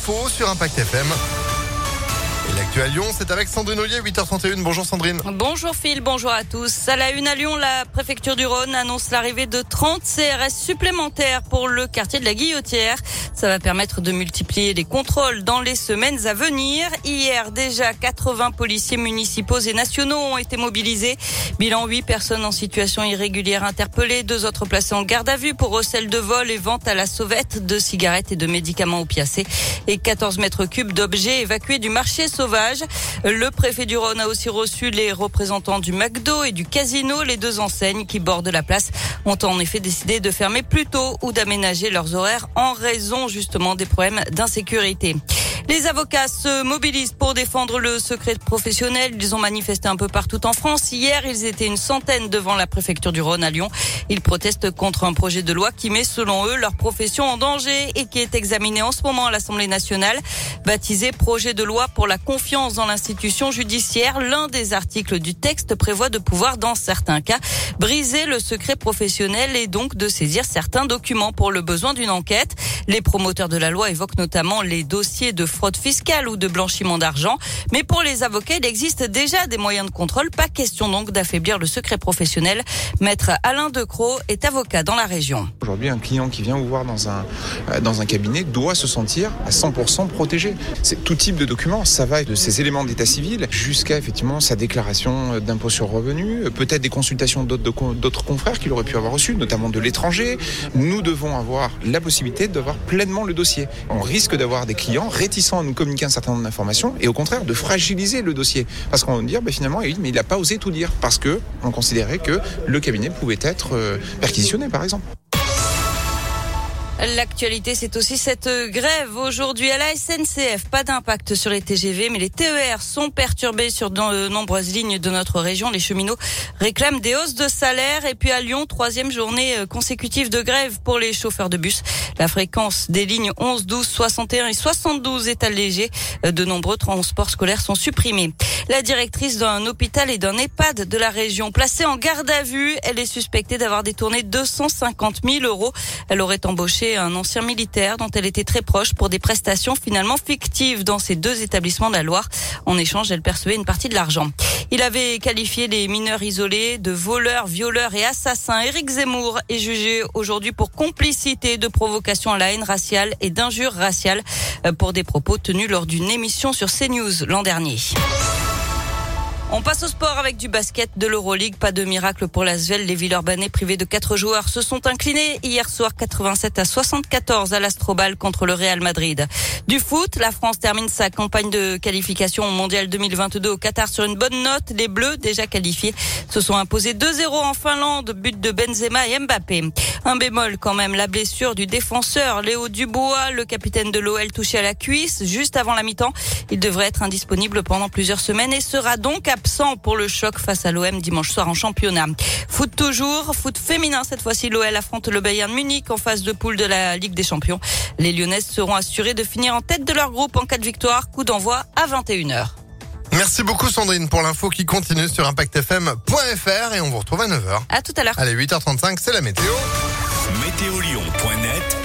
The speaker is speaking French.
l'info sur Impact FM. À Lyon, c'est avec Sandrine Ollier, 8h31. Bonjour Sandrine. Bonjour Phil, bonjour à tous. À la une à Lyon, la préfecture du Rhône annonce l'arrivée de 30 CRS supplémentaires pour le quartier de la Guillotière. Ça va permettre de multiplier les contrôles dans les semaines à venir. Hier, déjà 80 policiers municipaux et nationaux ont été mobilisés. Bilan 8 personnes en situation irrégulière interpellées, deux autres placées en garde à vue pour recel de vol et vente à la sauvette de cigarettes et de médicaments opiacés et 14 mètres cubes d'objets évacués du marché Le préfet du Rhône a aussi reçu les représentants du McDo et du Casino. Les deux enseignes qui bordent la place ont en effet décidé de fermer plus tôt ou d'aménager leurs horaires en raison justement des problèmes d'insécurité. Les avocats se mobilisent pour défendre le secret professionnel. Ils ont manifesté un peu partout en France. Hier, ils étaient une centaine devant la préfecture du Rhône à Lyon. Ils protestent contre un projet de loi qui met, selon eux, leur profession en danger et qui est examiné en ce moment à l'Assemblée nationale. Baptisé projet de loi pour la confiance dans l'institution judiciaire, l'un des articles du texte prévoit de pouvoir, dans certains cas, briser le secret professionnel et donc de saisir certains documents pour le besoin d'une enquête. Les promoteurs de la loi évoquent notamment les dossiers de fraude fiscale ou de blanchiment d'argent. Mais pour les avocats, il existe déjà des moyens de contrôle. Pas question donc d'affaiblir le secret professionnel. Maître Alain Decroix est avocat dans la région. Aujourd'hui, un client qui vient vous voir dans un, euh, dans un cabinet doit se sentir à 100% protégé. C'est tout type de documents. Ça va de ses éléments d'état civil jusqu'à effectivement sa déclaration d'impôt sur revenu, peut-être des consultations d'autres confrères qu'il aurait pu avoir reçues, notamment de l'étranger. Nous devons avoir la possibilité d'avoir pleinement le dossier. On risque d'avoir des clients réticents à nous communiquer un certain nombre d'informations et au contraire de fragiliser le dossier. Parce qu'on va dire, bah, finalement, il n'a pas osé tout dire parce que on considérait que le cabinet pouvait être euh, perquisitionné, par exemple. L'actualité, c'est aussi cette grève aujourd'hui à la SNCF. Pas d'impact sur les TGV, mais les TER sont perturbés sur de nombreuses lignes de notre région. Les cheminots réclament des hausses de salaire. Et puis à Lyon, troisième journée consécutive de grève pour les chauffeurs de bus. La fréquence des lignes 11, 12, 61 et 72 est allégée. De nombreux transports scolaires sont supprimés. La directrice d'un hôpital et d'un EHPAD de la région, placée en garde à vue, elle est suspectée d'avoir détourné 250 000 euros. Elle aurait embauché un ancien militaire dont elle était très proche pour des prestations finalement fictives dans ces deux établissements de la Loire. En échange, elle percevait une partie de l'argent. Il avait qualifié les mineurs isolés de voleurs, violeurs et assassins. Éric Zemmour est jugé aujourd'hui pour complicité de provocation à la haine raciale et d'injures raciales euh, pour des propos tenus lors d'une émission sur CNews l'an dernier. On passe au sport avec du basket de l'Euroleague. Pas de miracle pour l'Asvel. Les Villeurbanais privés de quatre joueurs se sont inclinés hier soir 87 à 74 à l'Astrobal contre le Real Madrid. Du foot, la France termine sa campagne de qualification au Mondial 2022 au Qatar sur une bonne note. Les Bleus, déjà qualifiés, se sont imposés 2-0 en Finlande, but de Benzema et Mbappé. Un bémol quand même, la blessure du défenseur Léo Dubois, le capitaine de l'OL touché à la cuisse juste avant la mi-temps. Il devrait être indisponible pendant plusieurs semaines et sera donc à absent pour le choc face à l'OM dimanche soir en championnat. Foot toujours, foot féminin cette fois-ci. L'OL affronte le Bayern Munich en phase de poule de la Ligue des Champions. Les Lyonnaises seront assurées de finir en tête de leur groupe en cas de victoire. Coup d'envoi à 21h. Merci beaucoup Sandrine pour l'info qui continue sur impactfm.fr et on vous retrouve à 9h. À tout à l'heure. Allez, 8h35, c'est la météo. Météolion.net